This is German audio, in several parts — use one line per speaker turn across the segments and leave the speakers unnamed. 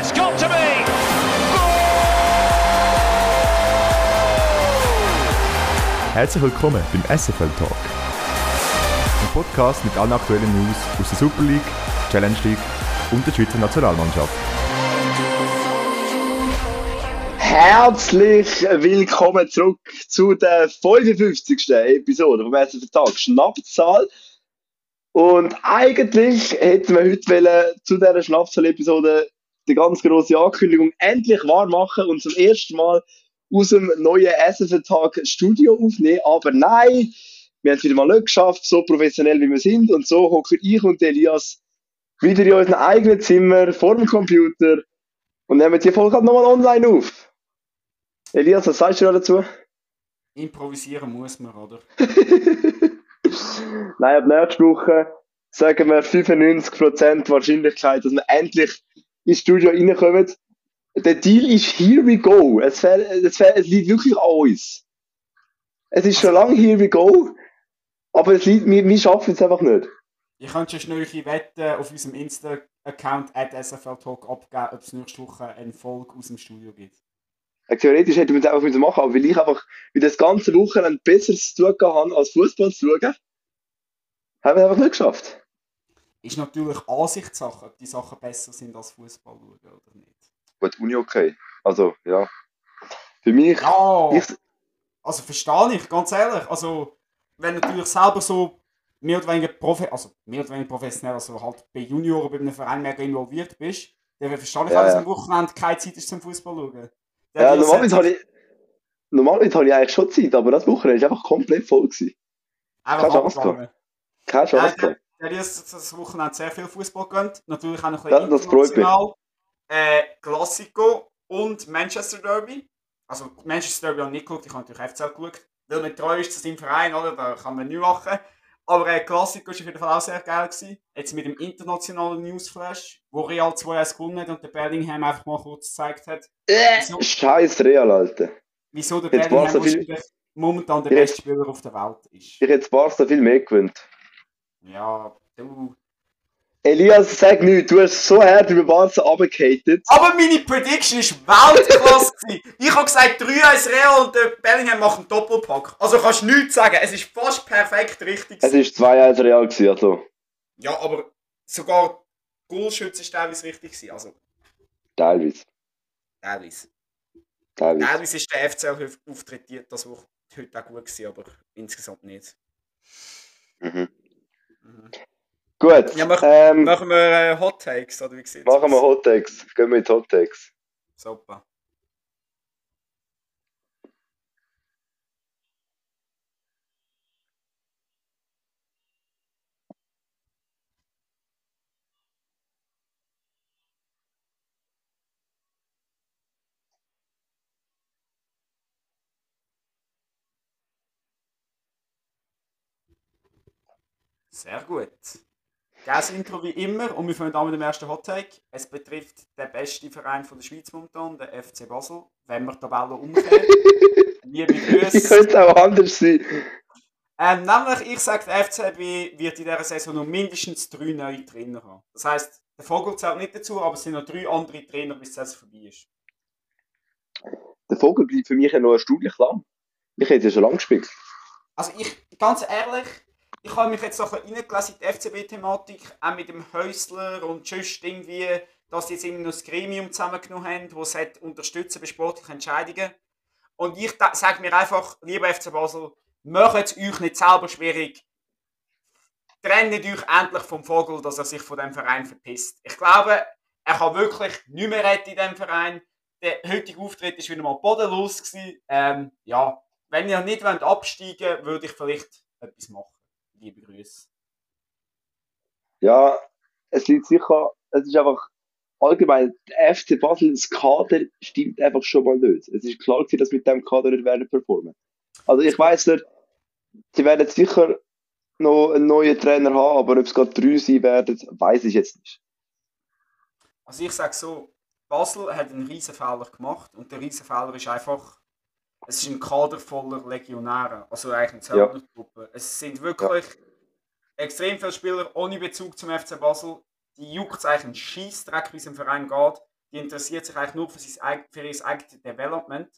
It's got to be.
Herzlich willkommen beim SFL Talk. Ein Podcast mit allen aktuellen News aus der Super League, Challenge League und der Schweizer Nationalmannschaft.
Herzlich willkommen zurück zu der 55. Episode vom SFL Talk. Schnapszahl. Und eigentlich hätten wir heute wollen, zu dieser Schnapszahl-Episode die ganz große Ankündigung endlich wahr machen und zum ersten Mal aus dem neuen SFL-Tag Studio aufnehmen. Aber nein, wir haben es wieder mal nicht geschafft, so professionell wie wir sind. Und so hocken ich und Elias wieder in unserem eigenen Zimmer vor dem Computer und nehmen die Folge halt nochmal online auf. Elias, was sagst du da dazu?
Improvisieren muss man, oder?
Nein, ab nächste Woche sagen wir 95% Wahrscheinlichkeit, dass wir endlich ins Studio reinkommen. Der Deal ist here we go. Es, fäll, es, fäll, es liegt wirklich an uns. Es ist schon lange here we go, aber es liegt, wir, wir schaffen es einfach nicht.
Ich könnte schon schnell Wetten auf unserem Insta-Account at SFL-Talk abgeben, ob es nächste Woche eine Folge aus dem Studio gibt.
Theoretisch hätten wir es einfach machen müssen, aber weil ich einfach wie das ganze Wochenende besseres zu tun gehabt habe, als Fußball zu schauen, haben wir es einfach nicht geschafft.
Ist natürlich Ansichtssache, ob die Sachen besser sind als Fußball schauen oder nicht.
Gut, Uni okay. Also, ja. Für mich,
Ja,
ich,
also verstehe ich, ganz ehrlich. Also, wenn du natürlich selber so mehr oder weniger, profe also mehr oder weniger professionell, also halt bei Junioren bei einem Verein mehr involviert bist, dann verstehe ich
Ja,
auch, dass
ja.
am Wochenende keine Zeit ist zum Fußball schauen. Der
ja, normalerweise habe ich, normalerweise habe ich eigentlich schon Zeit, aber das Wochenende war einfach komplett voll. Gewesen.
einfach
keine Chance
abgegangen.
Keine Chance. gehabt.
Der hat das Wochenende sehr viel Fußball gönnt. Natürlich auch noch ein bisschen
das
international. Äh, Classico und Manchester Derby. Also Manchester Derby habe ich nicht geschaut, ich habe natürlich FCL geschaut. Weil man treu ist zu seinem Verein, oder? da kann man nicht machen. Aber äh, Classico war auf jeden Fall auch sehr geil. Gewesen. Jetzt mit dem internationalen Newsflash, wo Real 2-1 gewonnen hat und der Bellingham einfach mal kurz gezeigt hat, wieso,
Scheiß Real, Alter.
wieso der
Jetzt
Bellingham
so viel-
momentan der beste Spieler auf der Welt ist.
Ich hätte Barca viel mehr gewöhnt.
Ja, du...
Elias, sag nichts, du hast so hart über Barca runtergehatet.
Aber meine Prediction war Weltklasse. ich habe gesagt 3-1 Real und der Bellingham macht einen Doppelpack. Also kannst du nichts sagen. Es ist fast perfekt richtig.
Es war 2-1 Real, gewesen, also
Ja, aber sogar Goalschütze ist teilweise richtig gewesen. Also
teilweise.
teilweise.
Teilweise.
Teilweise ist der FCL-Auftritt das Woche heute auch gut gewesen, aber insgesamt nicht.
Mhm.
Mhm.
Gut,
Ja, mach-
ähm,
Machen wir äh, Hot Takes, oder wie sieht's
machen wir? Hot Takes. Gehen wir die Hot Takes.
Super. Sehr gut. Geiles Intro wie immer und wir fangen an mit dem ersten Hot Take. Es betrifft den besten Verein von der Schweiz momentan, den FC Basel. Wenn wir die Tabelle umkehren. Liebe Grüße.
könnte es auch anders sein?
Ähm, nämlich, ich sage, der FCB wird in dieser Saison noch mindestens drei neue Trainer haben. Das heisst, der Vogel zählt nicht dazu, aber es sind noch drei andere Trainer, bis Saison vorbei ist.
Der Vogel bleibt für mich ja noch erstaunlich lang. Ich hätte ja schon lange gespielt.
Also ich, ganz ehrlich, ich habe mich jetzt so in die FCB-Thematik, auch mit dem Häusler und sonst irgendwie, dass sie jetzt irgendwie noch das Gremium zusammengenommen haben, das es unterstützen bei sportlichen Entscheidungen. Und ich sage mir einfach, lieber FC Basel, macht es euch nicht selber schwierig. Trennt euch endlich vom Vogel, dass er sich von dem Verein verpisst. Ich glaube, er kann wirklich nicht mehr retten in diesem Verein. Der heutige Auftritt war wieder mal bodenlos. Ähm, ja, wenn ihr nicht absteigen wollt, würde ich vielleicht etwas machen. Liebe Grüße.
Ja, es liegt sicher, es ist einfach allgemein, der FC Basel, das Kader stimmt einfach schon mal nicht. Es ist klar gewesen, dass mit dem Kader nicht werden performen. Also ich weiß nicht, sie werden sicher noch einen neuen Trainer haben, aber ob es gerade drei sein werden, weiß ich jetzt nicht.
Also ich sage so, Basel hat einen riesen Fehler gemacht und der riesen Fehler ist einfach, es ist ein Kader voller Legionäre, also eigentlich eine
Ja.
Zeltnertruppe. Es sind wirklich extrem viele Spieler ohne Bezug zum FC Basel. Die juckt es eigentlich einen Scheissdreck, wie es im Verein geht. die interessiert sich eigentlich nur für, sein, für ihr eigenes Development.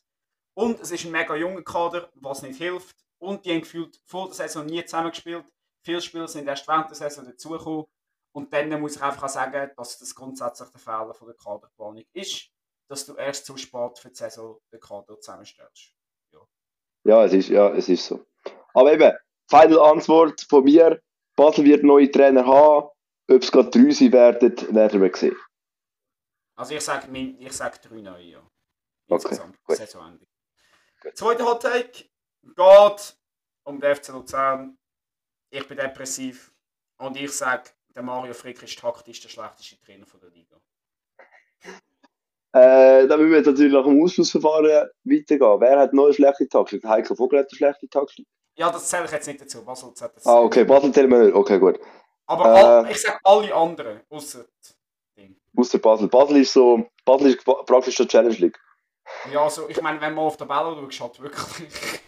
Und es ist ein mega junger Kader, was nicht hilft. Und die haben gefühlt vor der Saison nie zusammengespielt. Viele Spieler sind erst während der Saison dazugekommen. Und dann muss ich einfach sagen, dass das grundsätzlich der Fehler von der Kaderplanung ist, dass du erst zu spät für die Saison den Kader zusammenstellst.
Ja, ja, es, ist, ja es ist so. Aber eben, Final Antwort von mir: Basel wird neue Trainer haben. Ob es gerade drei sein werden, werden wir sehen.
Also ich sage ich sag drei neue, ja.
Insgesamt, okay,
Saisonende. Zweiter Hot Take geht um den FC Luzern. Ich bin depressiv und ich sage, der Mario Frick ist taktisch der schlechteste Trainer der Liga.
Äh, da müssen wir jetzt natürlich nach dem Ausschlussverfahren weitergehen. Wer hat noch eine schlechte Taktik? Heiko Vogel hat eine schlechte Taktik.
Ja, das zähle ich jetzt nicht dazu. Basel
zählt das. Ah, okay, Basel zählen wir nicht. Okay, gut.
Aber äh, ich sage alle anderen, außer
Außer Basel. Basel ist so, Basel ist praktisch der Challenge League.
Ja, also ich meine, wenn man auf der Tabelle schaut, wirklich.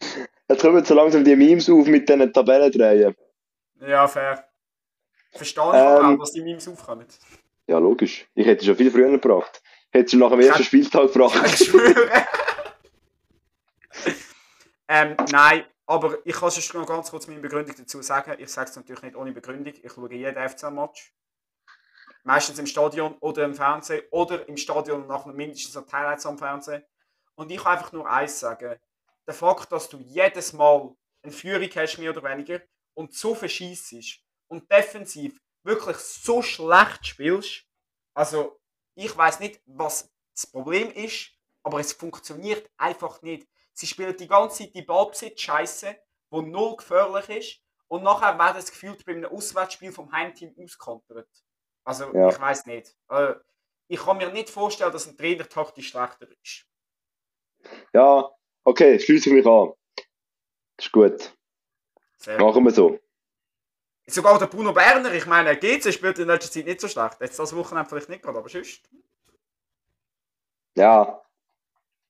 Jetzt kommen so langsam die Memes auf mit diesen Tabellendrehen.
Ja, fair. Verstehe ich ähm, auch, dass die Memes aufkommen.
Ja, logisch. Ich hätte schon viel früher gebracht. Hätte schon nach dem ersten Spieltag gebracht.
Ich schwöre. ähm, nein, aber ich kann schon noch ganz kurz meine Begründung dazu sagen. Ich sage es natürlich nicht ohne Begründung. Ich schaue jeden FC-Match. Meistens im Stadion oder im Fernsehen oder im Stadion nach mindestens ein Highlights am Fernsehen. Und ich kann einfach nur eins sagen. Der Fakt, dass du jedes Mal eine Führung hast, mehr oder weniger, und so verschießt und defensiv wirklich so schlecht spielst, also ich weiß nicht, was das Problem ist, aber es funktioniert einfach nicht. Sie spielen die ganze Zeit die Ballbesitz scheiße, wo null gefährlich ist, und nachher werden es gefühlt bei einem Auswärtsspiel vom Heimteam auskontert. Also, ja. ich weiß nicht. Äh, ich kann mir nicht vorstellen, dass ein Trainer taktisch schlechter ist.
Ja, okay, schließe ich mich an. Das ist gut. Sehr Machen wir so.
Sogar der Bruno Berner, ich meine, GC spielt in letzter Zeit nicht so schlecht. Jetzt das Wochenende vielleicht nicht gerade, aber sonst.
Ja.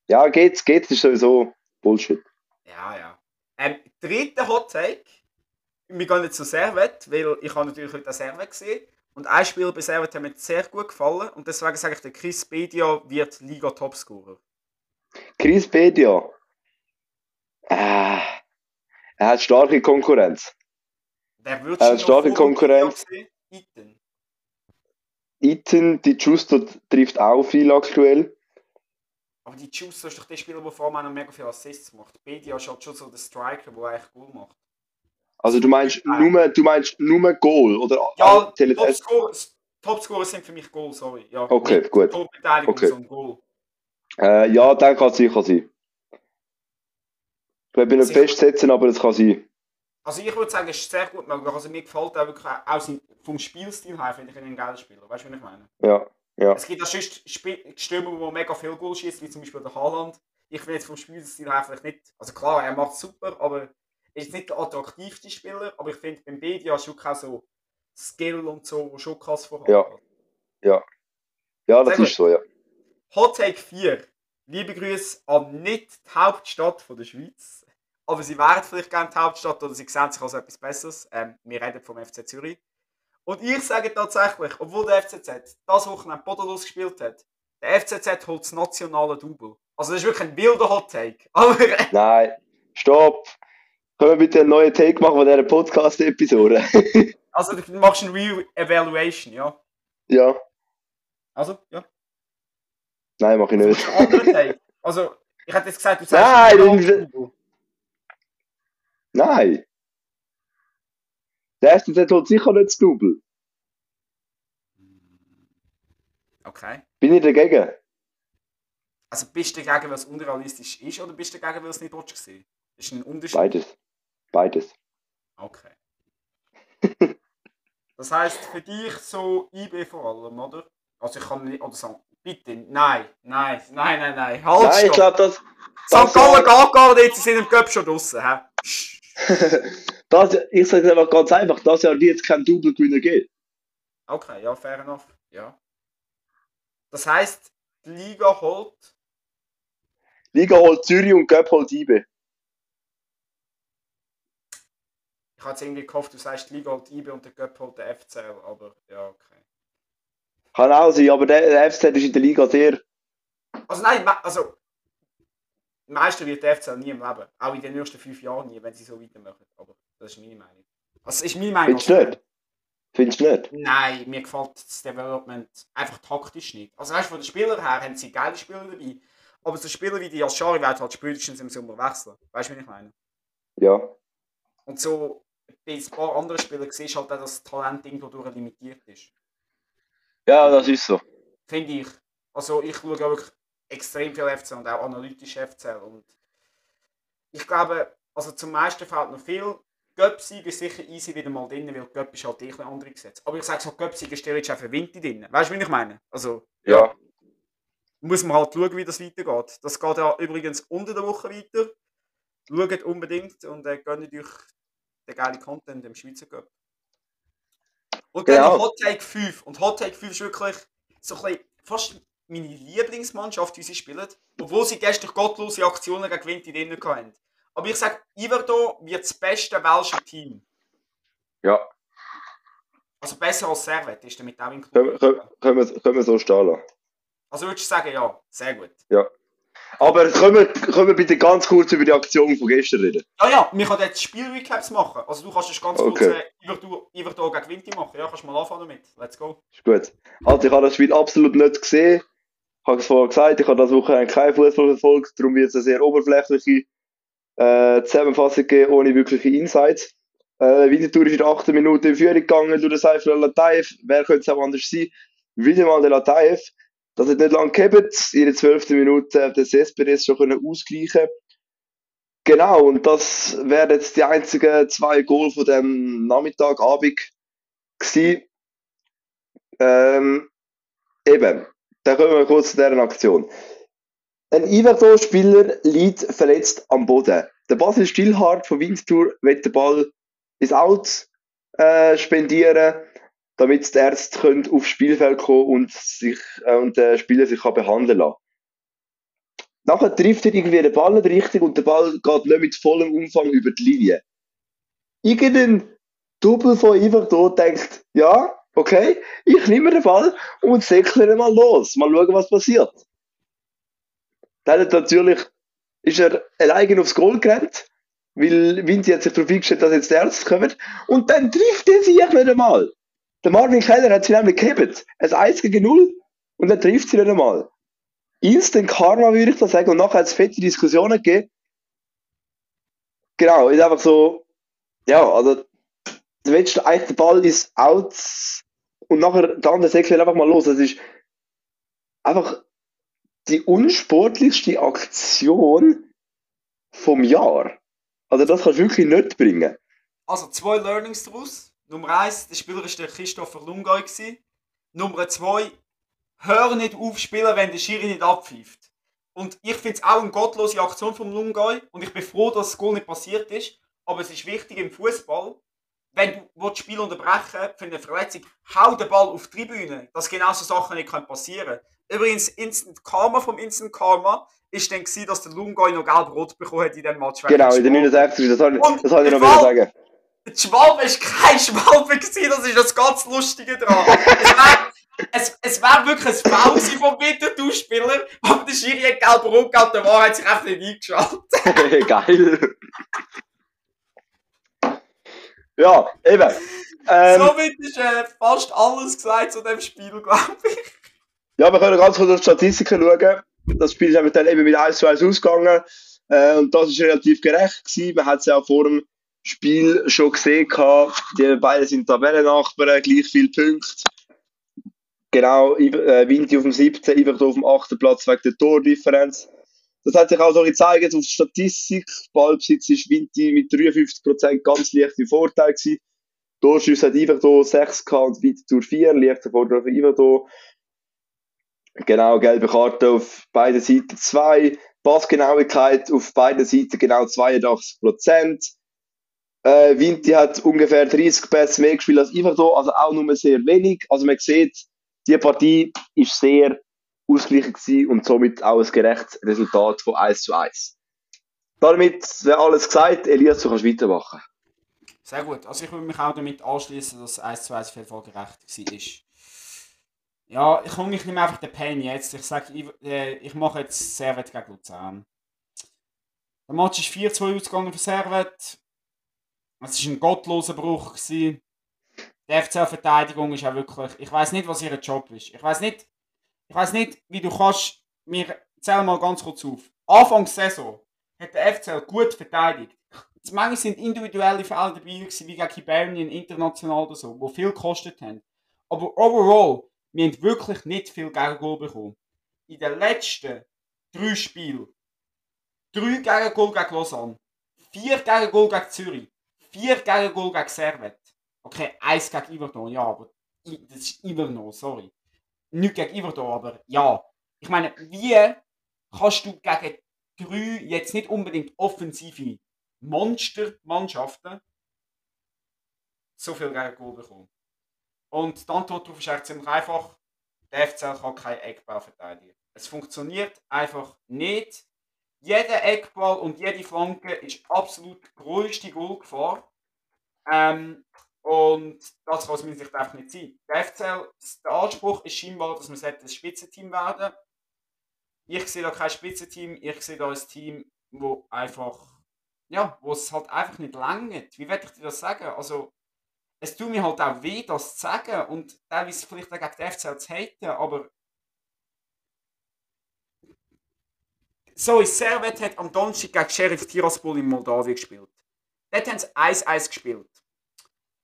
Ja, geht's, geht's ist sowieso Bullshit.
Ja, ja. Ähm, dritter Hot Take. Wir gehen nicht zu Servet, weil ich habe natürlich heute Servet gesehen. Und ein Spiel bei Servet hat mir sehr gut gefallen und deswegen sage ich, der Chris Bedia wird Liga-Topscorer.
Chris Bedia? Äh, er hat starke Konkurrenz.
Wer wird
hat starke Konkurrenz. Iten. Iten, die Justo trifft auch viel aktuell.
Aber die Justo ist doch der Spieler, der vor allem noch mega viele Assists macht. Bedia ist halt schon so der Striker, der eigentlich gut macht.
Also du meinst nur, du meinst nur Goal oder
ja, Topscorer, Topscorer sind für mich Goal, sorry. Ja,
okay, gut.
Torbeteiligung okay. und Goal.
Äh, ja, dann kann es sicher sein. Ich will nicht festsetzen, aber es kann sein.
Also ich würde sagen, es ist sehr gut möglich. Also mir gefällt auch wirklich auch vom Spielstil her, finde ich ihn ein geiler Spieler. Weißt du, was ich meine?
Ja, ja.
Es gibt auch sonst Stürmer, die mega viel Goal schießen, wie zum Beispiel der Haaland. Ich finde jetzt vom Spielstil her vielleicht nicht, also klar, er macht es super, aber er ist nicht der attraktivste Spieler, aber ich finde beim Bedia schon auch so Skill und so, wo schon krass vorhanden
Ja, ja. Ja, das Sehr ist so, ja.
Hot Take 4. Liebe Grüße an nicht die Hauptstadt von der Schweiz. Aber sie wären vielleicht gerne die Hauptstadt oder sie sehen sich als etwas Besseres. Ähm, wir reden vom FC Zürich. Und ich sage tatsächlich, obwohl der FCZ das Wochenende bodenlos gespielt hat, der FCZ holt das nationale Double. Also das ist wirklich ein wilder Hot Take. Aber
Nein, stopp! Können wir bitte einen neuen Take machen von dieser Podcast-Episode?
also, du machst eine Re-Evaluation, ja?
Ja.
Also, ja.
Nein, mach ich nicht.
Also, ich hätte jetzt gesagt, du sagst.
Nein! Nein! Der erste holt sicher nicht das Double.
Okay.
Bin ich dagegen?
Also bist du dagegen, weil es unrealistisch ist, oder bist du dagegen, weil es nicht willst Das ist ein Unterschied.
Beides. Beides.
Okay. das heisst für dich so IB vor allem, oder? Also ich kann nicht, oder sagen, bitte, nein, nein, nein, nein, nein, halt
Nein, ich glaube, das...
St. Gallen geht gar nicht, sie sind im Cup schon draussen, hä?
Das, ich sage es einfach ganz einfach, dass ja jetzt kein Double-Gewinner geht.
Okay, ja, fair enough, ja. Das heisst, die Liga holt...
Liga holt Zürich und Cup holt IB.
Ich hatte irgendwie gehofft, du sagst, die Liga holt IB und der Göpp holt der FCL, aber ja, okay.
Kann auch sein, aber der, der FCZ ist in der Liga sehr.
Also nein, also Meister wird der FCL nie im Leben. Auch in den nächsten fünf Jahren nie, wenn sie so weitermachen. Aber das ist meine Meinung. Also ist meine Meinung.
Findest du nicht? Findest du nicht?
Nein, mir gefällt das Development einfach taktisch nicht. Also weißt du, von den Spielern her haben sie geile Spieler dabei. Aber so Spieler wie die Yashari werden halt spätestens im Sommer wechseln. Weißt du, wie ich meine?
Ja.
Und so bei ein paar anderen Spielern siehst du halt auch, dass das Talent irgendwo durch limitiert ist.
Ja, das ist so.
Finde ich. Also ich schaue auch wirklich extrem viel FCL und auch analytisch FCL. Und ich glaube, also zum meisten fehlt noch viel. Göpsig ist sicher easy wieder mal drin, weil Göpp ist halt eh ein andere gesetzt. Aber ich sage so, Göpsig ist jetzt einfach Winter drin. Weißt du, wie ich meine? Also
Ja.
muss man halt schauen, wie das weitergeht. Das geht ja übrigens unter der Woche weiter. Schaut unbedingt und äh, gönnt euch den geilen Content im Schweizer Cup. Und dann
Genau.
Hot Take 5. Und Hot Take 5 ist wirklich so ein bisschen fast meine Lieblingsmannschaft, die sie spielen. Obwohl sie gestern gottlose Aktionen gegen Winter drin hatten. Aber ich sage, Iverdo wird das beste welsche Team.
Ja.
Also besser als Servet ist damit auch inkludiert.
können, können, wir, können wir so stehen lassen.
Also würdest du sagen, ja, sehr gut.
Aber können wir, können wir bitte ganz kurz über die Aktion von gestern reden?
Ja, ja, wir können jetzt Spielrecaps machen. Also du kannst jetzt ganz kurz
Okay.
äh, Iverdo gegen Winti machen. Ja, kannst mal anfangen damit. Let's go.
Ist gut. Also ich habe das Spiel absolut nicht gesehen. Ich habe es vorher gesagt, ich habe das Wochenende kein Fußball verfolgt, darum wird es eine sehr oberflächliche äh, Zusammenfassung geben, ohne wirkliche Insights. Äh, Winterthur ist in der 8. Minute in Führung gegangen durch den Seifel Lataev. Wer könnte es auch anders sein? Wieder mal der Lataev. Das hat nicht lange gehabt. In der 12. Minute hat der Cespedes schon können ausgleichen Genau, und das wären jetzt die einzigen zwei Goal von dem Nachmittag, Abend gewesen. Ähm, eben, dann kommen wir kurz zu dieser Aktion. Ein Iverdo-Spieler liegt verletzt am Boden. Der Basil Stillhardt von Winterthur will den Ball ins Out äh, spendieren, damit die Ärzte können aufs Spielfeld kommen und, sich, äh, und der Spieler sich kann behandeln lassen. Nachher trifft er irgendwie den Ball nicht richtig und der Ball geht nicht mit vollem Umfang über die Linie. Irgendein Double von Iverdo denkt, ja, okay, ich nehme den Ball und säckle ihn mal los. Mal schauen, was passiert. Dann hat natürlich, ist er alleine aufs Goal gerannt, weil Vinci hat sich darauf eingestellt, dass jetzt die Ärzte kommen. Und dann trifft er sich nicht einmal. Der Marvin Keller hat sie nämlich gehabt. Ein 1 gegen 0 und dann trifft sie nicht einmal. Instant Karma würde ich da sagen. Und nachher hat es fette Diskussionen gegeben. Genau, ist einfach so, ja, also, willst eigentlich den Ball ins Out und nachher der andere Säckle einfach mal los. Das ist einfach die unsportlichste Aktion vom Jahr. Also das kannst du wirklich nicht bringen.
Also zwei Learnings daraus. Nummer eins, der Spieler war der Christopher gewesen. Nummer zwei, hör nicht auf spielen, wenn der Schiri nicht abpfeift. Und ich finde es auch eine gottlose Aktion vom Lungay und ich bin froh, dass das Goal nicht passiert ist. Aber es ist wichtig im Fußball, wenn du das Spiel unterbrechen für eine Verletzung, hau den Ball auf die Tribüne, dass genau so Sachen nicht können passieren Übrigens, Instant Karma vom Instant Karma ist dann gewesen, dass der Lungay noch gelb-rot bekommen hat in dem Match.
Genau, in der
dem Schwalbe.
69. Das
Und
das habe ich noch
der
wieder sagen.
Der Schwalbe ist kein Schwalbe gewesen, das ist das ganz Lustige dran. Es wäre es, es wär wirklich ein Foul vom Winterthur-Spieler, aber der Schiri hat gelb rot gehabt, der Wahrheit sich einfach nicht eingeschaltet.
Geil. Ja, eben. Ähm,
Somit ist äh, fast alles gesagt zu dem Spiel, glaube ich.
Ja, wir können ganz kurz auf die Statistiken schauen. Das Spiel ist eben dann eben mit 1 zu 1 ausgegangen. Äh, und das ist relativ gerecht gewesen. Man hat es ja auch vor dem Spiel schon gesehen gehabt. Die beiden sind Tabellennachbarn, gleich viele Punkte. Genau, äh, Vinti auf dem 17, Iverdo auf dem 8. Platz wegen der Tordifferenz. Das hat sich auch so gezeigt auf Statistik. Ballbesitz ist Vinti mit 53% ganz leicht im Vorteil gewesen. Torschüsse hat Iverdo 6 gehabt und Winterthur 4, leichter Vorteil für Iverdo. Genau, gelbe Karte auf beiden Seiten 2. Passgenauigkeit auf beiden Seiten genau 82 Prozent. Äh, Vinti hat ungefähr 30 Pässe mehr gespielt als Iverdo, also auch nur sehr wenig. Also man sieht, die Partie ist sehr ausgeglichen gewesen und somit auch ein gerechtes Resultat von 1 zu 1. Damit wäre alles gesagt. Elias, du kannst weitermachen.
Sehr gut. Also ich würde mich auch damit anschließen, dass 1 zu 1 auf jeden Fall gerecht war. Ja, ich komme ich nehme einfach den Pain jetzt. Ich sage, ich, äh, ich mache jetzt Servet gegen Luzern. Der Match ist 4-2 ausgegangen für Servet. Es war ein gottloser Bruch. Gewesen. Die FCL-Verteidigung ist auch wirklich. Ich weiß nicht, was ihr Job ist. Ich weiß nicht, ich weiß nicht, wie du kannst. Mir zähl mal ganz kurz auf. Anfang Saison hat der FCL gut verteidigt. Manchmal sind individuelle Fälle dabei gewesen, wie gegen Hibernian international oder so, die viel gekostet haben. Aber overall, wir haben wirklich nicht viel Gegengol bekommen. In den letzten drei Spielen, drei Gegengol gegen Lausanne, vier Gegengol gegen Zürich, vier Gegengol gegen Servet. Okay, eins gegen Iverdon, ja, aber das ist Iverdon, sorry. Nicht gegen Iverdon, aber ja. Ich meine, wie kannst du gegen drei jetzt nicht unbedingt offensive Monstermannschaften so viel Gegengol bekommen? Und die Antwort darauf ist eigentlich ziemlich einfach. Der FCL kann kein Eckball verteidigen. Es funktioniert einfach nicht. Jeder Eckball und jede Flanke ist absolut die größte Goalgefahr. Ähm, und das kann aus meiner einfach nicht sein. Der FCL, der Anspruch ist scheinbar, dass wir ein Spitzenteam werden Ich sehe da kein Spitzenteam, ich sehe da ein Team, wo einfach, ja, wo es halt einfach nicht langt. Wie werde ich dir das sagen? Also, es tut mir halt auch weh, das zu sagen und teilweise vielleicht auch gegen die FCL zu haten, aber so, Servet hat am Donnerstag gegen Sheriff Tiraspol in Moldawien gespielt. Dort haben sie 1-1 gespielt.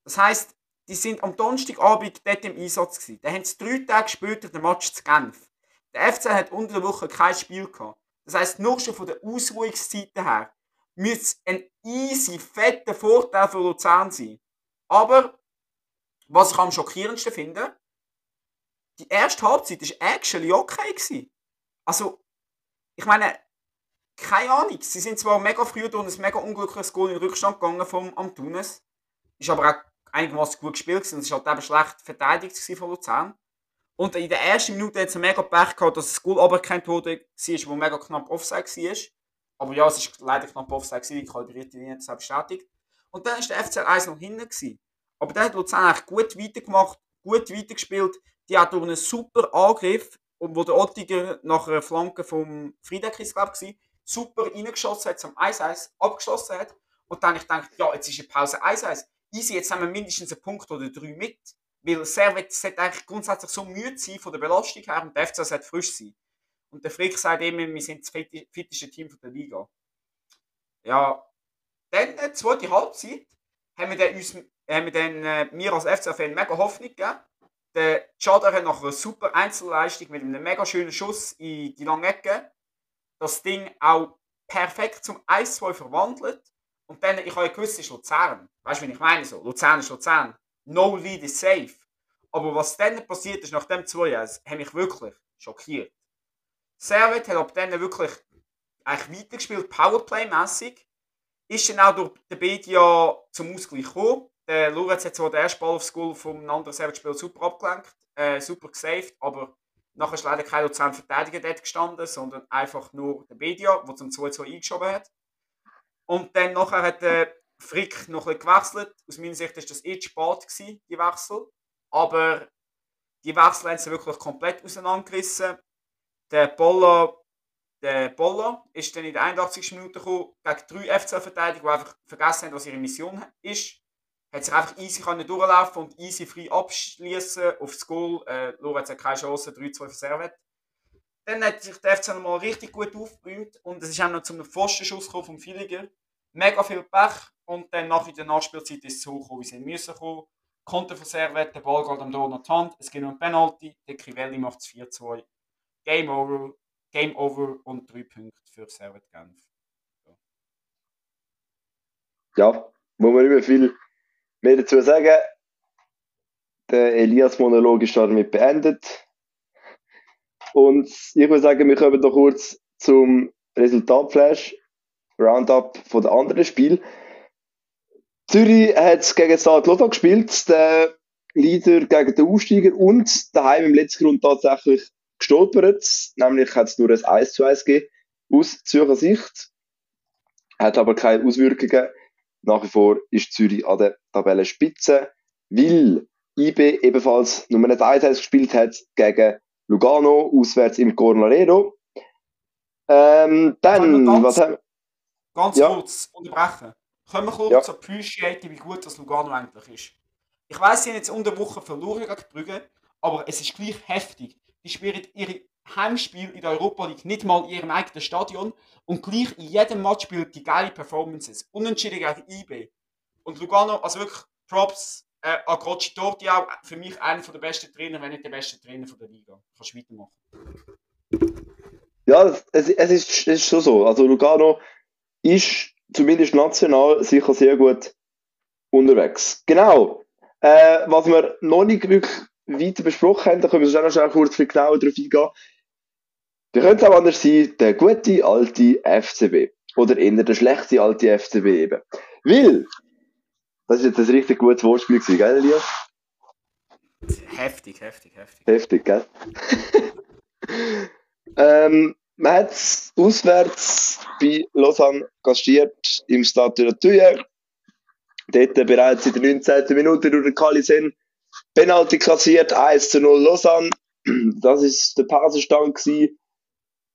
Das heisst, die sind am Donnerstagabend dort im Einsatz gewesen. Dann haben sie drei Tage später den Match zu Genf. Der FC hat unter der Woche kein Spiel gehabt. Das heisst, nur schon von der Ausruhungszeiten her müsste ein easy, fetter Vorteil für Luzern sein. Aber, was ich am schockierendsten finde, die erste Halbzeit war actually okay. Gewesen. Also, ich meine, keine Ahnung, sie sind zwar mega früh durch ein mega unglückliches Goal in den Rückstand gegangen vom Antunes, ist aber auch einigermaßen gut gespielt und es war halt eben schlecht verteidigt von Luzern. Und in der ersten Minute hat es mega Pech gehabt, dass das Goal aberkannt wurde, war, wo mega knapp Offside war. Aber ja, es war leider knapp Offside, die kalibrierte Linie hat bestätigt. Und dann war der FCL 1 noch hinten. Gewesen. Aber der hat Luzern eigentlich gut weitergemacht, gut weitergespielt. Die hat durch einen super Angriff, wo der Ottiger nach einer Flanke vom Friedekis, glaube ich, super reingeschossen hat, zum 1-1 abgeschlossen hat. Und dann ich gedacht, ja, jetzt ist eine Pause 1-1. Easy, jetzt haben wir mindestens einen Punkt oder drei mit. Weil Servet sollte eigentlich grundsätzlich so müde sein von der Belastung her und der FC sollte frisch sein. Und der Frick sagt immer, wir sind das fitteste Team der Liga. Ja, dann, äh, zweite Halbzeit, haben wir dann uns haben wir dann, äh, mir als FC-Fan mega Hoffnung gegeben. Der Chader hat nach einer super Einzelleistung mit einem mega schönen Schuss in die lange Ecke das Ding auch perfekt zum 1-2 verwandelt. Und dann, ich habe gewusst, es ist Luzern. Weißt du, wie ich meine? So, Luzern ist Luzern. No lead is safe. Aber was dann passiert ist nach dem 2-1, hat mich wirklich schockiert. Servet hat ab dann wirklich eigentlich weitergespielt, Powerplay-mässig. Ist dann auch durch den Bedia zum Ausgleich gekommen. Der Lorenz hat zwar den ersten Ball aufs Goal vom anderen Servet-Spiel super abgelenkt, äh, super gesaved, aber nachher ist leider kein Luzern Verteidiger dort gestanden, sondern einfach nur der Bedia, der zum 2-2 eingeschoben hat. Und dann nachher hat der Frick noch ein gewechselt. Aus meiner Sicht war das eh spät, gewesen, die Wechsel. Aber die Wechsel haben sie wirklich komplett auseinandergerissen. Der Boller, der Boller ist dann in der 81. Minute gekommen, gegen drei FC-Verteidiger, die einfach vergessen haben, was ihre Mission ist. Hat sich einfach easy können durchlaufen und easy frei abschließen aufs Goal. Äh, Lorenz hat keine Chance, 3-2 für Servet. Dann hat sich der FC nochmal richtig gut aufgeräumt und es ist auch noch zum Pfostenschuss vom Filiger. Mega viel Pech und dann nach in der Nachspielzeit ist es so gekommen, wie sie müssen kommen. Konter von Servet, der Ball geht am die Hand, es gibt noch ein Penalty, der Crivelli macht es 4-2. Game over, Game over und drei Punkte für Servet Genf.
Ja, muss man nicht mehr viel mehr dazu sagen. Der Elias-Monolog ist damit beendet. Und ich würde sagen, wir kommen noch kurz zum Resultatflash, Roundup von den anderen Spielen. Zürich hat gegen Stade Lotto gespielt, der Leader gegen den Aussteiger und daheim im letzten Grund tatsächlich gestolpert. Nämlich hat es nur ein 1 zu 1 gegeben, aus Zürcher Sicht. Hat aber keine Auswirkungen. Nach wie vor ist Zürich an der Tabellenspitze, weil IB ebenfalls Nummer 1 gespielt hat gegen Lugano, auswärts im Cornarero. Ähm, dann,
ganz,
was haben
Ganz
Ja.
kurz unterbrechen. Können wir kurz
Ja.
appreciaten, wie gut das Lugano eigentlich ist? Ich weiss, sie haben jetzt unter Woche verloren gegen Brügge, aber es ist gleich heftig. Die spielen ihre Heimspiel in der Europa League nicht mal in ihrem eigenen Stadion und gleich in jedem Match spielt die geile Performances. Unentschieden gegen IB. Und Lugano, also wirklich Props äh, an Croci Torti auch, für mich einer der besten Trainer, wenn nicht der beste Trainer von der Liga. Kannst du weitermachen.
Ja, es, es, ist, es ist schon so. Also Lugano ist zumindest national sicher sehr gut unterwegs. Genau. Äh, was wir noch nicht wirklich weiter besprochen haben, da können wir schon noch schnell kurz bisschen genauer drauf eingehen. Da könnte es auch anders sein, der gute alte FCB. Oder eher der schlechte alte FCB eben. Weil, das ist jetzt ein richtig gutes Wortspiel gewesen, gell, Elias?
Heftig, heftig, heftig.
Heftig, gell? ähm, man hat es auswärts bei Lausanne gastiert im Stade de la Thuyer. Dort bereits in der 19. Minute durch den Kalisen Penalty kassiert, 1 zu 0 Lausanne. Das ist der Pausenstand gewesen.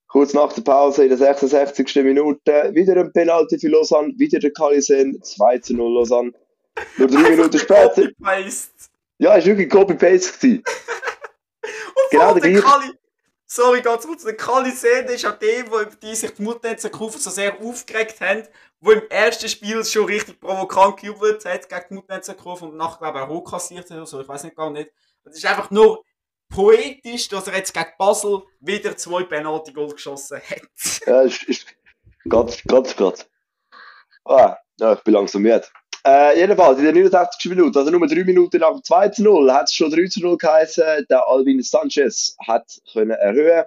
Kurz nach der Pause in der 66. Minute wieder ein Penalty für Lausanne, wieder der Kalisen, 2 zu 0 Lausanne. Nur drei Minuten später.
Copy-paste.
Ja, ist wirklich Copy-Paste.
Und
Genau der gleiche-
Kali, sorry, ganz kurz, der Kali Sehn ist auch der, wo über die sich die Muttenzer-Kufen so sehr aufgeregt haben, wo im ersten Spiel schon richtig provokant gejubelt hat gegen die Muttenzer-Kurve und nachher, glaube ich, auch rot kassiert hat oder so, ich weiß nicht gar nicht. Es ist einfach nur poetisch, dass er jetzt gegen Basel wieder zwei Penalty-Goal geschossen hat.
Ja, ist, ist ganz, ganz gerade. Ah, ja, ich bin langsam müde. Äh, jedenfalls, in der 69. Minute, also nur drei Minuten nach dem 2 zu 0, hat es schon 3 zu 0 geheißen. Der Alvin Sanchez hat können erhöhen.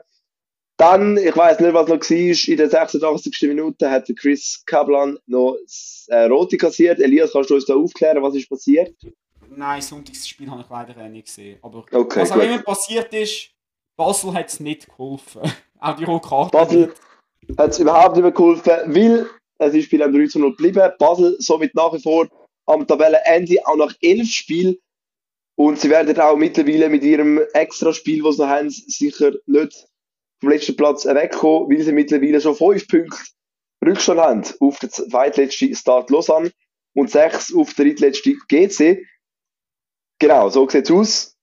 Dann, ich weiß nicht, was noch war, in der 86. Minute hat Chris Kaplan noch das, äh, Rote kassiert. Elias, kannst du uns da aufklären, was ist passiert?
Nein, Sonntagsspiel habe ich leider auch nicht gesehen. Aber
Okay,
was auch immer passiert ist, Basel hat es nicht geholfen. auch die Rotkarte.
Basel hat es überhaupt nicht mehr geholfen, weil es ist Spiel am 3 zu 0 geblieben. Basel somit nach wie vor am Tabellenende, auch nach elf Spielen. Und sie werden auch mittlerweile mit ihrem Extraspiel, das sie noch haben, sicher nicht vom letzten Platz wegkommen, weil sie mittlerweile schon fünf Punkte Rückstand haben auf den zweitletzten Start Lausanne und sechs auf den drittletzten GC. Genau, so sieht es aus.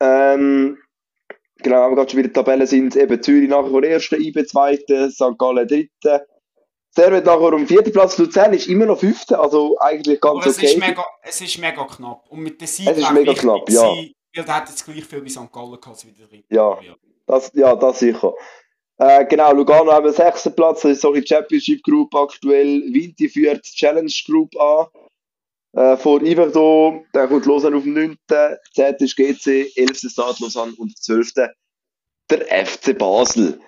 Ähm, Genau, gerade schon wieder in der Tabelle sind, eben Zürich nachher vor ersten, IB zweiten, St. Gallen dritten. Servet nachher um vierten Platz, Luzern ist immer noch fünfter, also eigentlich ganz
Aber es,
okay.
ist mega, es ist mega knapp. Und mit der Sieg
Es ist mega knapp, ja.
Weil der hat jetzt gleich viel wie St. Gallen gehabt, wie der dritte.
Ja. Das, ja, das sicher. Äh, genau, Lugano haben den sechsten Platz, das ist so die Championship Group aktuell. Vinti führt die Challenge Group an. Äh, vor Iverdo, dann kommt Lausanne auf dem 9., 10. ist GC, 11. Start Lausanne und 12. der FC Basel.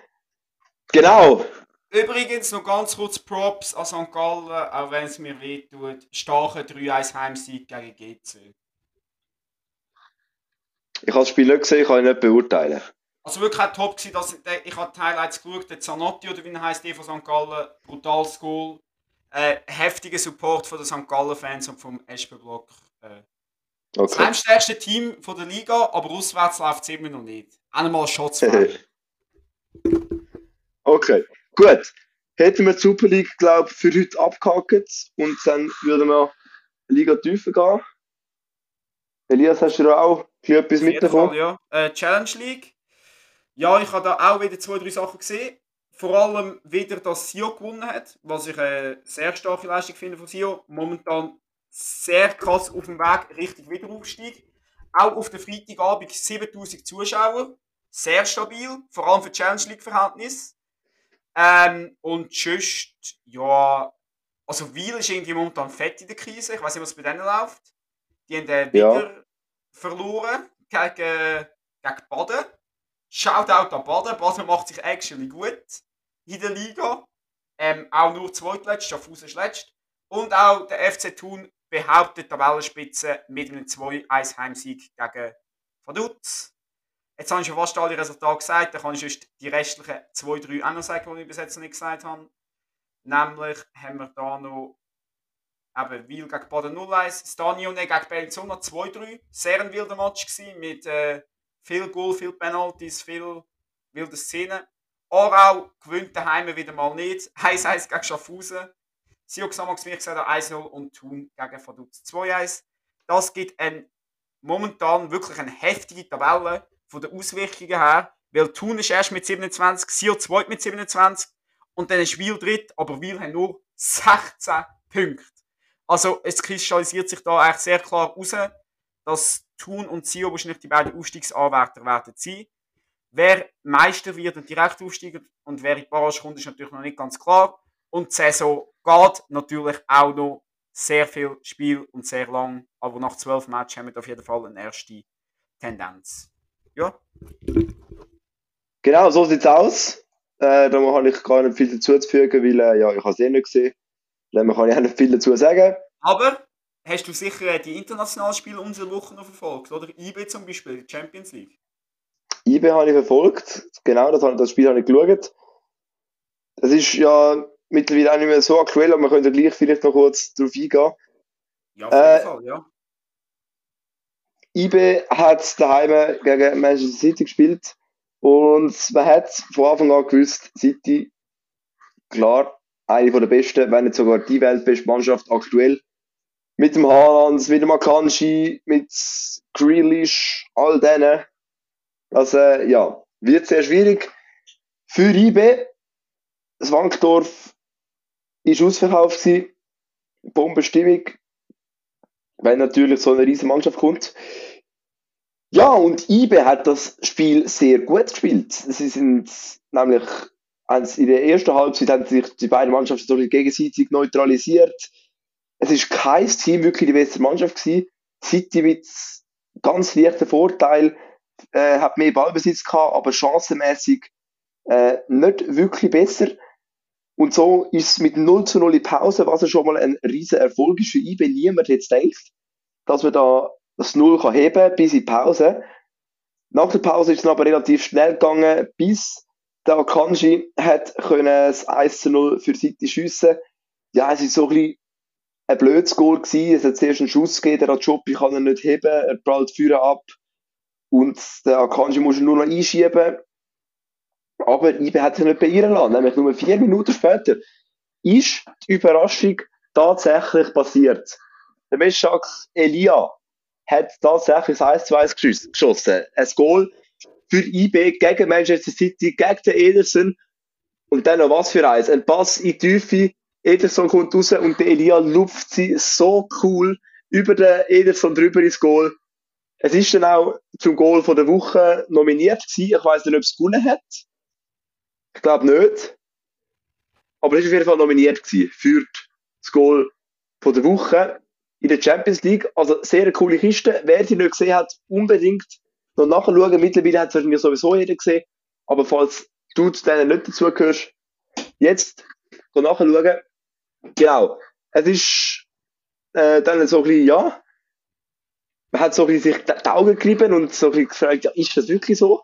Genau,
Übrigens noch ganz kurz Props an St. Gallen, auch wenn es mir weh tut. Starker 3-1 Heimsieg gegen GC.
ich habe das Spiel nicht gesehen, ich kann ihn nicht beurteilen.
Also wirklich auch top gewesen, dass der, ich habe die Highlights geschaut, der Zanotti oder wie er heisst, der von St. Gallen, brutales Goal. Äh, heftiger Support von den St. Gallen-Fans und vom SP-Block. Äh, Das
Okay.
heimstärkste Team von der Liga, aber auswärts läuft es immer noch nicht. Einmal Shots
okay, gut. Hätten wir die Super League, glaube ich, für heute abgehakt und dann würden wir Liga tiefer gehen. Elias, hast du da auch etwas mitbekommen?
ja. Äh, Challenge League. Ja, ich habe da auch wieder zwei, drei Sachen gesehen. Vor allem wieder, dass Sio gewonnen hat, was ich eine sehr starke Leistung finde von Sio. Momentan sehr krass auf dem Weg Richtung Wiederaufstieg. Auch auf der Freitagabend 7000 Zuschauer. Sehr stabil, vor allem für Challenge League Verhältnis. Ähm, und sonst, ja, also Wiel ist irgendwie momentan fett in der Krise. Ich weiß nicht, was bei denen läuft. Die haben äh,
Ja.
wieder verloren gegen, gegen Baden. Shoutout an Baden. Baden macht sich actually gut in der Liga. Ähm, auch nur zweitletzt, Schaffhausen ist letzt. Und auch der FC Thun behauptet Tabellenspitze mit einem 2-1 Heimsieg gegen Vaduz. Jetzt habe ich schon fast alle Resultate gesagt, dann kann ich sonst die restlichen 2-3 auch noch sagen, die ich bis jetzt nicht gesagt habe. Nämlich haben wir da noch eben Wil gegen Baden 0-1, Stanione gegen Bellinzona 2-3. Sehr ein wilder Match gewesen, mit äh, viel Goal, viel Penalties, viel wilde Szenen. Aarau gewinnt daheim wieder mal nicht. 1-1 gegen Schaffhausen. Sio Xamax mir gesagt 1-0 und Thun gegen Vaduz 2-1. Das gibt ein, momentan wirklich eine heftige Tabelle von den Auswirkungen her, weil Thun ist erst mit 27, Sio 2 mit 27 und dann ist Wiel dritt, aber Wiel hat nur 16 Punkte. Also es kristallisiert sich da eigentlich sehr klar raus, dass Thun und Sio wahrscheinlich die beiden Aufstiegsanwärter werden sein. Wer Meister wird und direkt aufsteigen und wer in die Barrage kommt, ist natürlich noch nicht ganz klar. Und die Saison geht natürlich auch noch sehr viel Spiel und sehr lang. Aber nach zwölf Matches haben wir auf jeden Fall eine erste Tendenz. Ja.
Genau, so sieht es aus. Äh, da habe ich gar nicht viel dazu zu fügen, weil äh, ja, ich habe es eh nicht gesehen. Da kann ich auch nicht viel dazu sagen.
Aber hast du sicher die internationalen Spiele unserer Woche noch verfolgt, oder? IB zum Beispiel, die Champions League.
IB habe ich verfolgt, genau, das, das Spiel habe ich geschaut. Das ist ja mittlerweile auch nicht mehr so aktuell, aber wir können gleich vielleicht noch kurz darauf eingehen.
Ja, auf jeden äh, Fall, ja.
IB hat daheim gegen Manchester City gespielt und man hat von Anfang an gewusst, City, klar, eine der besten, wenn nicht sogar die weltbeste Mannschaft aktuell. Mit dem Haaland, mit dem Akanji, mit Grealish, all denen. Also, ja, wird sehr schwierig. Für IB, das Wankdorf ist ausverkauft. Bombenstimmung. Wenn natürlich so eine riesige Mannschaft kommt. Ja, und IBE hat das Spiel sehr gut gespielt. Sie sind nämlich in der ersten Halbzeit haben sich die beiden Mannschaften so gegenseitig neutralisiert. Es ist kein Team wirklich die beste Mannschaft gewesen. City mit ganz leichten Vorteil äh, hat mehr Ballbesitz gehabt, aber chancenmäßig äh, nicht wirklich besser. Und so ist es mit 0 zu 0 in Pause, was ja schon mal ein riesen Erfolg ist für IB. Niemand jetzt denkt, dass wir da das 0 kann heben bis in Pause. Nach der Pause ist es aber relativ schnell gegangen, bis der Akanji hat können das 1 zu 0 für City schiessen. Ja, es ist so ein bisschen ein blödes Goal gewesen. Es hat zuerst einen Schuss gegeben, der Jopi kann er nicht heben, er prallt Führer ab. Und der Akanji muss ihn nur noch einschieben. Aber Ibe hat sich nicht beirren lassen. Nämlich nur vier Minuten später ist die Überraschung tatsächlich passiert. Der Meschak Elia hat tatsächlich das 1 zu 1 geschossen. Ein Goal für IB gegen Manchester City, gegen den Ederson. Und dann noch was für eins. Ein Pass in die Tiefe. Ederson kommt raus und der Elia lupft sie so cool über den Ederson drüber ins Goal. Es ist dann auch zum Goal von der Woche nominiert gewesen. Ich weiß nicht, ob es gewonnen hat. Ich glaube nicht. Aber es war auf jeden Fall nominiert gewesen für das Goal von der Woche in der Champions League. Also sehr eine coole Kiste. Wer sie nicht gesehen hat, unbedingt noch nachschauen. Mittlerweile hat es sowieso jeder gesehen. Aber falls du zu denen nicht dazugehörst, jetzt nachschauen. Genau. Es ist äh, dann so ein bisschen, ja, man hat so ein bisschen sich die Augen gerieben und so ein bisschen gefragt, ja, ist das wirklich so?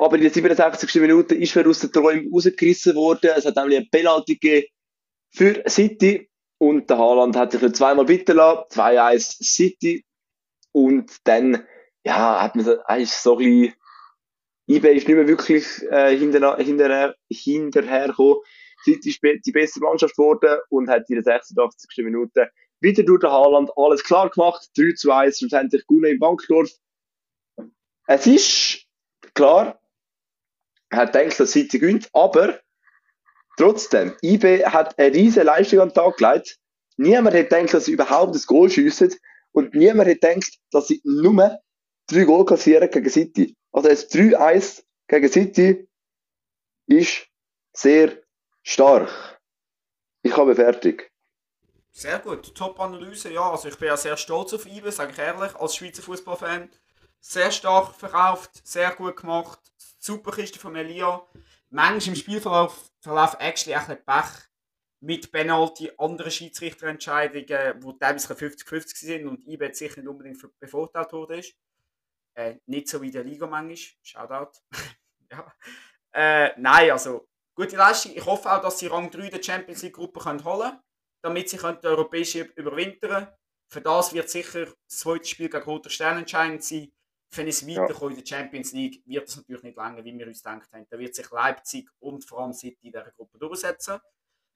Aber in den 67. Minute ist er aus den Träumen rausgerissen worden. Es hat nämlich ein Penalty für City. Und der Haaland hat sich zweimal bitten lassen. 2-1 City. Und dann, ja, hat man eigentlich so ein bisschen, eBay ist nicht mehr wirklich äh, hinterher, hinterher, hinterher gekommen. City ist die beste Mannschaft geworden und hat in der 86. Minute wieder durch den Haaland alles klar gemacht. 3 zu 1 schlussendlich gewonnen im Bankdorf. Es ist klar, hat gedacht, dass City gewinnt, aber trotzdem, IB hat eine riesige Leistung an den Tag gelegt. Niemand hat gedacht, dass sie überhaupt das Goal schiessen und niemand hat gedacht, dass sie nur drei Goal kassieren gegen City. Also das 3-1 gegen City ist sehr stark. Ich habe fertig.
Sehr gut, Top-Analyse, ja. Also ich bin ja sehr stolz auf IBE, sage ich ehrlich, als Schweizer Fußballfan. Sehr stark verkauft, sehr gut gemacht super Kiste von Elia. Manchmal im Spielverlauf Verlauf actually ein bisschen Pech mit Penalty, anderen Schiedsrichterentscheidungen, die teilweise 50-50 sind und IBET sicher nicht unbedingt bevorteilt wurde. Äh, nicht so wie der Liga manchmal. Shoutout. ja. Äh, nein, also gute Leistung. Ich hoffe auch, dass sie Rang 3 der Champions League Gruppe holen können. damit sie können die europäische überwintern Für das wird sicher das zweite Spiel gegen Roter Stern entscheidend sein. Für ein Weiterkommen in der Champions League wird es natürlich nicht länger, wie wir uns gedacht haben. Da wird sich Leipzig und vor allem City in dieser Gruppe durchsetzen.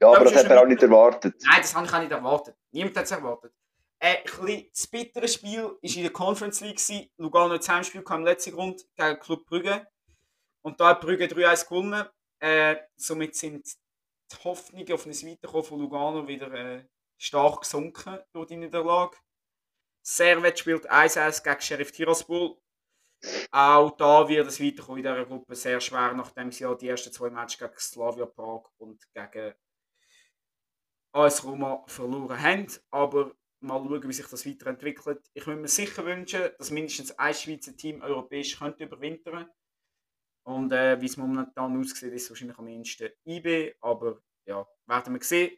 Ja, aber das hat man auch nicht erwartet.
Nein, das habe ich auch nicht erwartet. Niemand hat es erwartet. Äh, ein das bittere Spiel war in der Conference League. Gewesen. Lugano hat Heimspiel im letzten Grund gegen Club Brügge. Und da hat Brügge 3-1 gewonnen. Äh, somit sind die Hoffnungen auf ein Weiterkommen von Lugano wieder äh, stark gesunken durch die Niederlage. Servet spielt 1-1 gegen Sheriff Tiraspol. Auch da wird es Weiterkommen in dieser Gruppe sehr schwer, nachdem sie ja die ersten zwei Matches gegen Slavia Prag und gegen AS Roma verloren haben. Aber mal schauen, wie sich das weiterentwickelt. Ich würde mir sicher wünschen, dass mindestens ein Schweizer Team europäisch könnte überwintern Und äh, wie es momentan aussieht, ist wahrscheinlich am ehesten IB. Aber ja, werden wir sehen,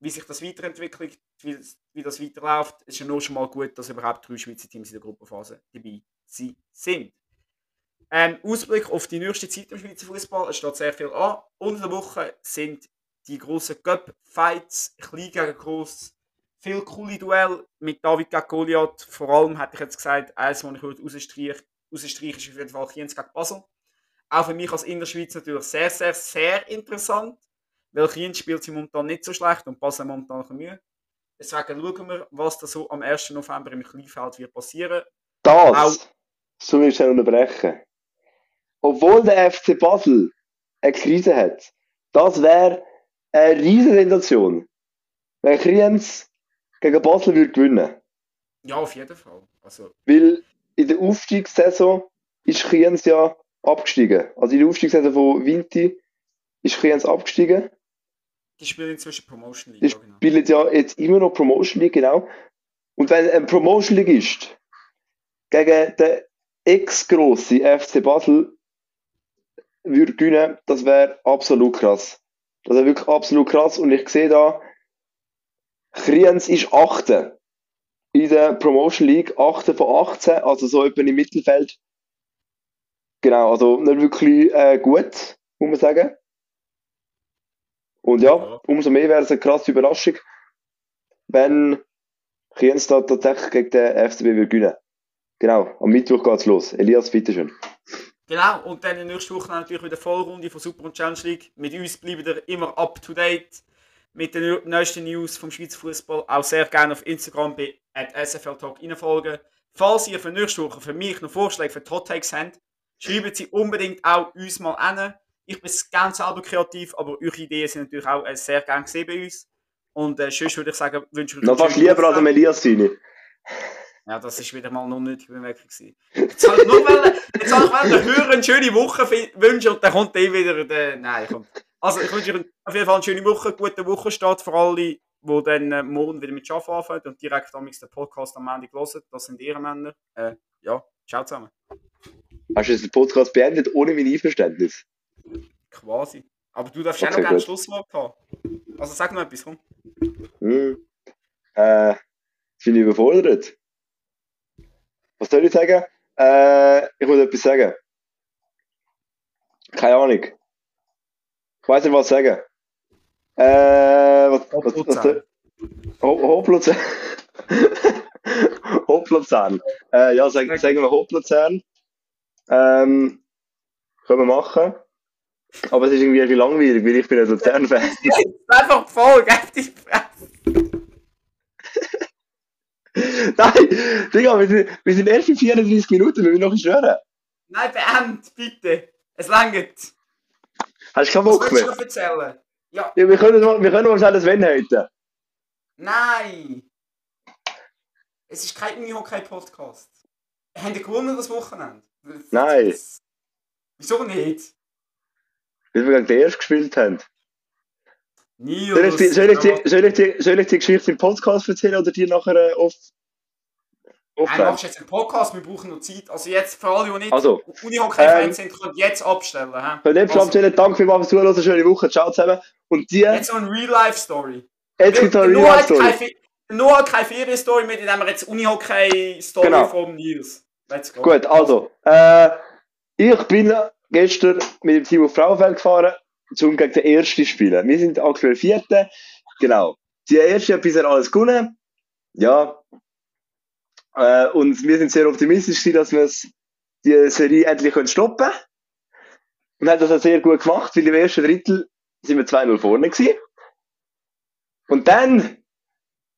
wie sich das weiterentwickelt, wie, wie das weiterläuft. Es ist ja nur schon mal gut, dass überhaupt drei Schweizer Teams in der Gruppenphase dabei sind. Ähm, Ausblick auf die nächste Zeit im Schweizer Fußball. Es steht sehr viel an. Unter der Woche sind die großen Cup-Fights, klein gegen groß, viel coole Duell mit David gegen Goliath. Vor allem hätte ich jetzt gesagt, eines, das ich heute rausstreiche, rausstreiche ist auf jeden Fall Kienz gegen Basel. Auch für mich als Innerschweiz natürlich sehr, sehr, sehr interessant. Weil Kienz spielt sie momentan nicht so schlecht und Basel momentan ein Mühe. Deswegen schauen wir, was da so am 1. November im Kleinfeld wird passieren.
Das, Auch, so will ich unterbrechen. Obwohl der FC Basel eine Krise hat, das wäre eine riesige Sensation. Wenn Kriens gegen Basel würde gewinnen.
Ja, auf jeden Fall. Also.
Weil in der Aufstiegssaison ist Kriens ja abgestiegen. Also in der Aufstiegssaison von Vinti ist Kriens abgestiegen.
Die spielen inzwischen Promotion League.
Die genau. spielen ja jetzt immer noch Promotion League, genau. Und wenn ein Promotion League ist, gegen den ex-grossen FC Basel würde gewinnen, das wäre absolut krass. Das wäre wirklich absolut krass. Und ich sehe da, Kriens ist 8. in der Promotion League, 8 von 18, also so etwa im Mittelfeld. Genau, also nicht wirklich äh, gut, muss man sagen. Und ja, umso mehr wäre es eine krasse Überraschung, wenn Kriens da tatsächlich gegen den FCB würde gewinnen. Genau, am Mittwoch geht es los. Elias, bitteschön.
Genau, und dann nächste Woche natürlich wieder Vollrunde von Super und Challenge League. Mit uns bleibt ihr immer up to date mit den neuesten News vom Schweizer Fußball auch sehr gerne auf Instagram bei SFL Talk reinfolgen. Falls ihr für nächste Woche für mich noch Vorschläge für Hot Takes habt, schreibt sie unbedingt auch uns mal an. Ich bin ganz selber kreativ, aber eure Ideen sind natürlich auch äh, sehr gerne gesehen bei uns. Und äh, sonst würde ich sagen, wünsche ich euch
Noch fast lieber als Elias seine.
Ja, das ist wieder mal noch nicht Bemerkung gewesen. Jetzt habe ich nur wollen, jetzt habe ich wollen, hören, eine schöne Woche wünschen und dann kommt eh wieder der, nein, komm. Also ich wünsche euch auf jeden Fall eine schöne Woche, gute Wochenstart für alle, die dann äh, morgen wieder mit Arbeiten anfangen und direkt am den Podcast am Ende hören. Das sind ihre Männer. Äh, ja, ciao zusammen.
Hast du den Podcast beendet ohne mein Einverständnis?
Quasi. Aber du darfst auch noch gerne Schlusswort haben. Also sag noch etwas, komm.
Hm. Äh, bin ich überfordert. Was soll ich sagen? Äh, ich muss etwas sagen. Keine Ahnung. Ich weiß nicht, was sagen. Äh, was, was, was, was, Hoppluzern. Hoppluzern. Äh, ja, sag, sagen wir Hoppluzern. Ähm, können wir machen. Aber es ist irgendwie ein langweilig, weil ich bin ein Luzern-Fan.
einfach voll, Fresse.
Nein, Digga, wir sind, wir sind erst in 34 Minuten, wir müssen noch hören.
Nein, beend, bitte. Es langt.
Hast du keinen Bock mehr?
Was erzählen? Ja.
ja. wir können wir können schnell das Wenn heute.
Nein! Es ist kein Unihockey-Podcast. Haben die gewonnen das Wochenende?
Nein.
Wieso nicht?
Weil wir gegen den ersten gespielt haben. Soll, ich die, soll, ich die, soll, ich die, soll ich die Geschichte im Podcast erzählen oder die nachher äh, auf
Nein, machst jetzt einen Podcast, wir brauchen noch Zeit. Also jetzt für alle, die nicht
also,
Unihockey-Fans ähm, sind, können jetzt abstellen. He?
Können jetzt also, abstellen, danke vielmals fürs Zuhören, schöne Woche, ciao zusammen. Und die...
Jetzt noch eine Real-Life-Story.
Jetzt gibt es eine Real-Life-Story.
Nur keine Ferien-Story mit, indem wir jetzt Unihockey-Story genau. vom Nils.
Let's go. Gut, also, äh, ich bin gestern mit dem Team auf Frauenfeld gefahren, um gegen den ersten spielen. Wir sind aktuell Vierte, genau. die erste bisher alles gewonnen. Ja. Äh, und wir sind sehr optimistisch, dass wir die Serie endlich stoppen können. Und haben das auch sehr gut gemacht, weil im ersten Drittel sind wir 2-0 vorne gewesen. Und dann,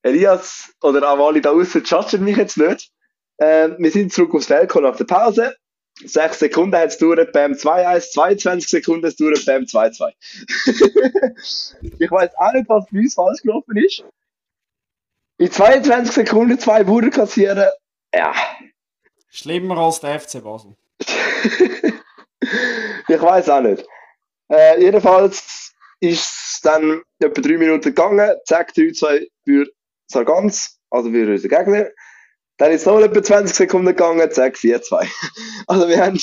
Elias oder Avali da außen, judgen mich jetzt nicht. Äh, wir sind zurück aufs Feld nach der Pause. 6 Sekunden hat es gedauert, beim 2-1, 22 Sekunden hat es gedauert, beim 2-2. ich weiß auch nicht, was bei uns falsch gelaufen ist. In 22 Sekunden zwei Wunder kassieren, ja.
Schlimmer als der FC Basel.
ich weiß auch nicht. Äh, jedenfalls ist es dann etwa drei Minuten gegangen. Zack, 3-2 für Sargans, also für unseren Gegner. Dann ist es noch etwa 20 Sekunden gegangen, zack, 4-2. Also wir haben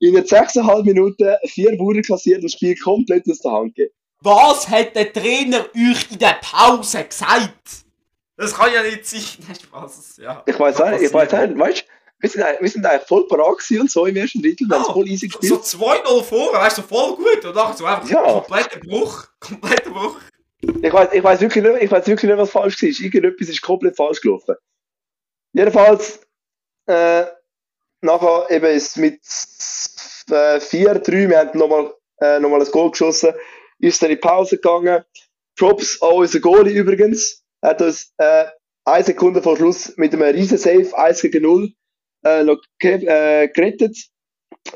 in 6,5 Minuten vier Bauern kassiert und das Spiel komplett aus der Hand gegeben.
Was hat der Trainer euch in der Pause gesagt? Das kann ja nicht sein. Spaß, ja.
Ich weiß auch nicht, ich weiß auch nicht, weißt du? wir sind, wir sind eigentlich voll parat und so im ersten Drittel, wir haben es voll easy gespielt.
So 2-0 vor, weißt du, voll gut. Und dann so einfach ja. kompletter Bruch. Kompletter Bruch.
Ich weiß, ich weiß wirklich nicht, ich weiß wirklich nicht, was falsch war. Irgendetwas ist komplett falsch gelaufen. Jedenfalls, äh, nachher eben ist mit äh, 4-3, wir haben nochmal äh, noch ein Goal geschossen, ist dann in die Pause gegangen. Props an unseren Goalie übrigens. Hat uns äh, eine Sekunde vor Schluss mit einem riesen Save 1 gegen 0 äh, noch äh, gerettet.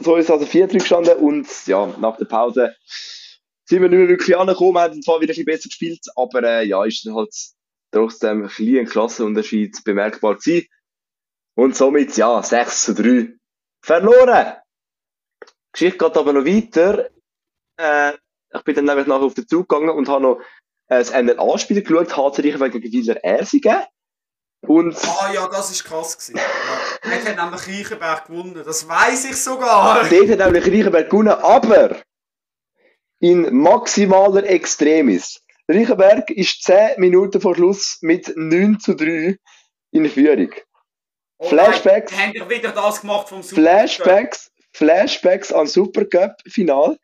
So ist also 4 gestanden und ja, nach der Pause sind wir nicht mehr wirklich angekommen, haben zwar wieder ein bisschen besser gespielt, aber äh, ja, ist dann halt trotzdem ein kleiner Klassenunterschied bemerkbar gewesen. Und somit, ja, 6 zu 3 verloren. Die Geschichte geht aber noch weiter. Äh, ich bin dann nämlich nachher auf den Zug gegangen und habe noch äh, das NLA-Spiel geschaut, Harzerich wegen Wieler Ersingen. Und
ah ja, das ist krass gewesen. Ja. Hat nämlich Reichenberg gewonnen, das weiß ich sogar.
Dort hat nämlich Reichenberg gewonnen, aber in maximaler Extremis. Reichenberg ist 10 Minuten vor Schluss mit 9 zu 3 in Führung.
Oh Flashbacks. Nein, haben wieder das gemacht vom
Super Flashbacks, Flashbacks an Supercup Final.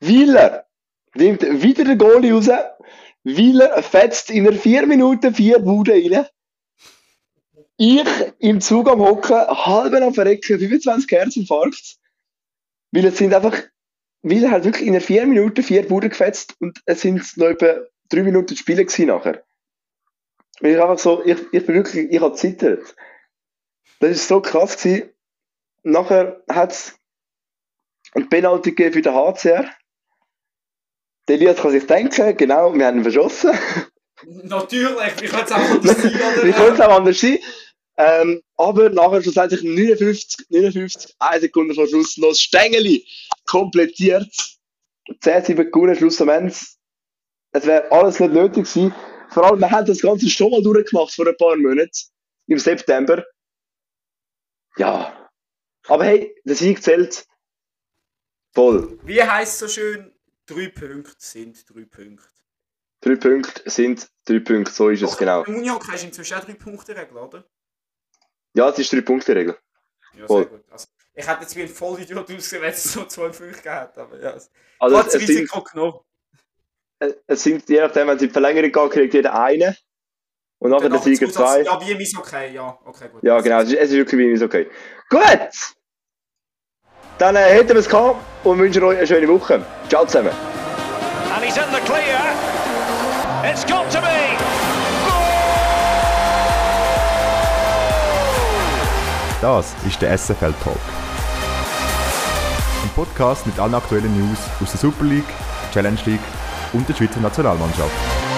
Wieler nimmt wieder den Goalie raus Wieler fetzt in einer 4 Minuten 4 Bude rein. Ich im Zug am Hocken, halb am Verrecken, 25 Herzinfarkt. Weil es sind einfach, Wieler hat wirklich in einer 4 Minuten 4 Bude gefetzt und es sind noch etwa 3 Minuten Spiele gewesen nachher. Und ich einfach so, ich, ich bin wirklich, ich habe zittert. Das ist so krass gewesen. Nachher hat es ein Penalty gegeben für den HCR. Der Elias kann sich denken, genau, wir haben ihn verschossen.
Natürlich, wie könnte es auch anders sein?
Wie könnte es auch anders sein? Ähm, aber nachher schlussendlich 59, 59, 1 Sekunde vor Schluss noch das Stängeli komplettiert. 10-7 gewonnen, Schluss am Ende. Es wäre alles nicht nötig gewesen. Vor allem, wir haben das Ganze schon mal durchgemacht vor ein paar Monaten. Im September. Ja. Aber hey, der Sieg zählt voll.
Wie heißt so schön, Drei Punkte sind drei Punkte.
Drei Punkte sind drei Punkte, so ist es genau.
Im Unihockey hast du inzwischen auch drei Punkte Regel, oder?
Ja, es ist drei Punkte Regel.
Ja, sehr gut. Also, ich hätte jetzt wie ein Vollidiot ausgesehen, wenn es so zwei Punkte gehabt aber ja.
Also, es, es, sind, es sind, je nachdem, wenn es in die Verlängerung geht, kriegt jeder einen. Und nachher der Sieger zwei.
Ja, wie im okay, ja. Okay, gut.
Ja, genau, es ist, es ist wirklich wie im okay. Gut! Dann äh, hätten wir es gehabt und wünschen euch eine schöne Woche. Ciao zusammen. And he's in the clear. It's got to be.
Das ist der SFL Talk. Ein Podcast mit allen aktuellen News aus der Super League, Challenge League und der Schweizer Nationalmannschaft.